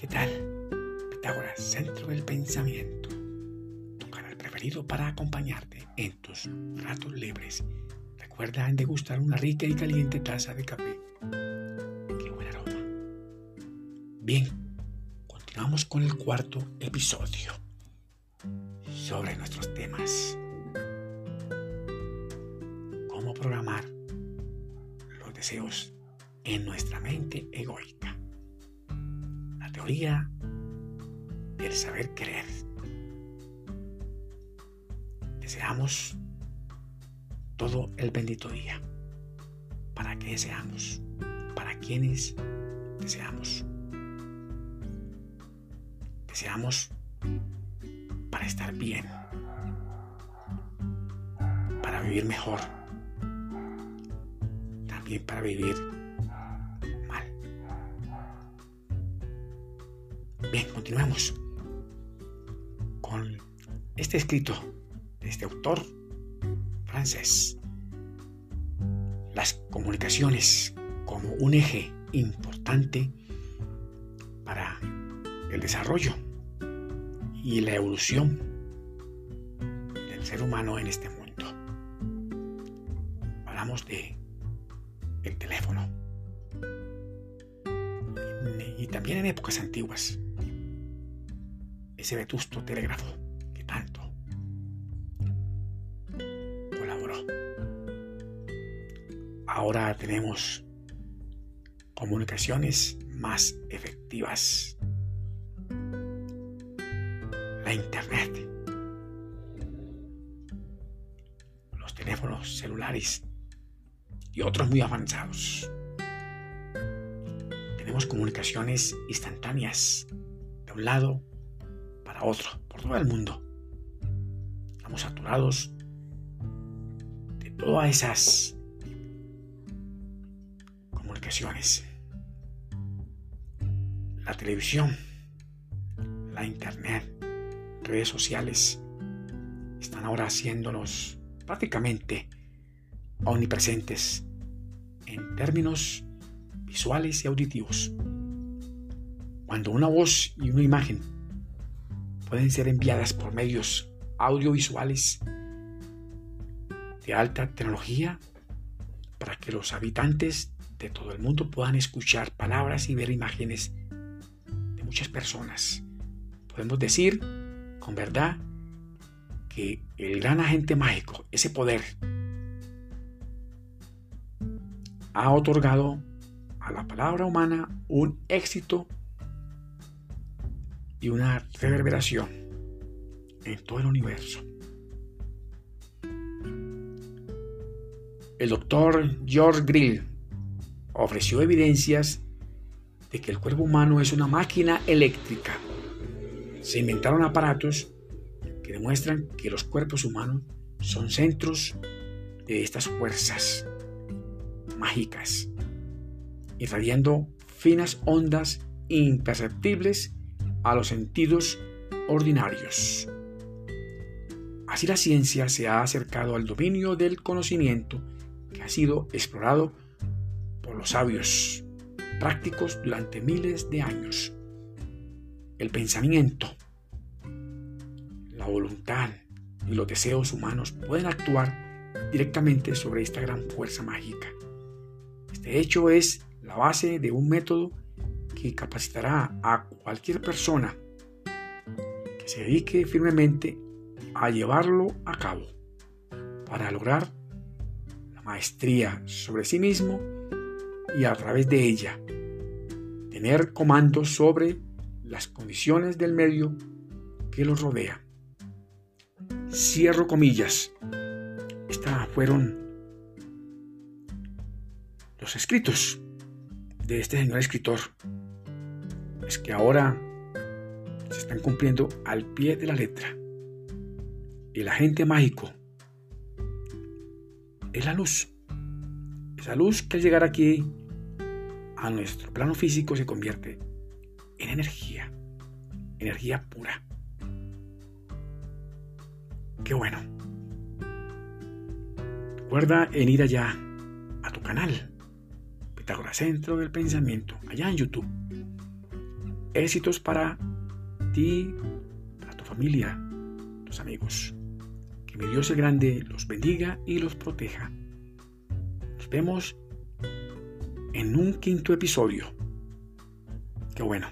¿Qué tal? Pitágoras, Centro del Pensamiento, tu canal preferido para acompañarte en tus ratos libres. Recuerda en degustar una rica y caliente taza de café. ¡Qué buen aroma! Bien, continuamos con el cuarto episodio sobre nuestros temas. Cómo programar los deseos en nuestra mente egoísta. Teoría del saber querer. Deseamos todo el bendito día. ¿Para qué deseamos? ¿Para quiénes deseamos? Deseamos para estar bien, para vivir mejor, también para vivir Bien, continuamos con este escrito de este autor francés. Las comunicaciones como un eje importante para el desarrollo y la evolución del ser humano en este mundo. Hablamos de el teléfono y también en épocas antiguas ese vetusto telégrafo que tanto colaboró. Ahora tenemos comunicaciones más efectivas Internet, los teléfonos celulares y otros muy avanzados. Tenemos comunicaciones instantáneas de un lado para otro, por todo el mundo. Estamos saturados de todas esas comunicaciones. La televisión, la internet, redes sociales están ahora haciéndonos prácticamente omnipresentes en términos visuales y auditivos. Cuando una voz y una imagen pueden ser enviadas por medios audiovisuales de alta tecnología para que los habitantes de todo el mundo puedan escuchar palabras y ver imágenes de muchas personas. Podemos decir con verdad que el gran agente mágico, ese poder, ha otorgado a la palabra humana un éxito y una reverberación en todo el universo. El doctor George Grill ofreció evidencias de que el cuerpo humano es una máquina eléctrica se inventaron aparatos que demuestran que los cuerpos humanos son centros de estas fuerzas mágicas, irradiando finas ondas imperceptibles a los sentidos ordinarios. Así la ciencia se ha acercado al dominio del conocimiento que ha sido explorado por los sabios prácticos durante miles de años el pensamiento, la voluntad y los deseos humanos pueden actuar directamente sobre esta gran fuerza mágica. Este hecho es la base de un método que capacitará a cualquier persona que se dedique firmemente a llevarlo a cabo para lograr la maestría sobre sí mismo y a través de ella tener comando sobre las condiciones del medio que los rodea. Cierro comillas. Estas fueron los escritos de este señor escritor. Es que ahora se están cumpliendo al pie de la letra. El agente mágico es la luz. Esa luz que al llegar aquí a nuestro plano físico se convierte en energía, energía pura. Qué bueno. Recuerda en ir allá a tu canal, Pitágoras Centro del Pensamiento, allá en YouTube. Éxitos para ti, para tu familia, tus amigos. mi Dios el grande los bendiga y los proteja. Nos vemos en un quinto episodio. Qué bueno.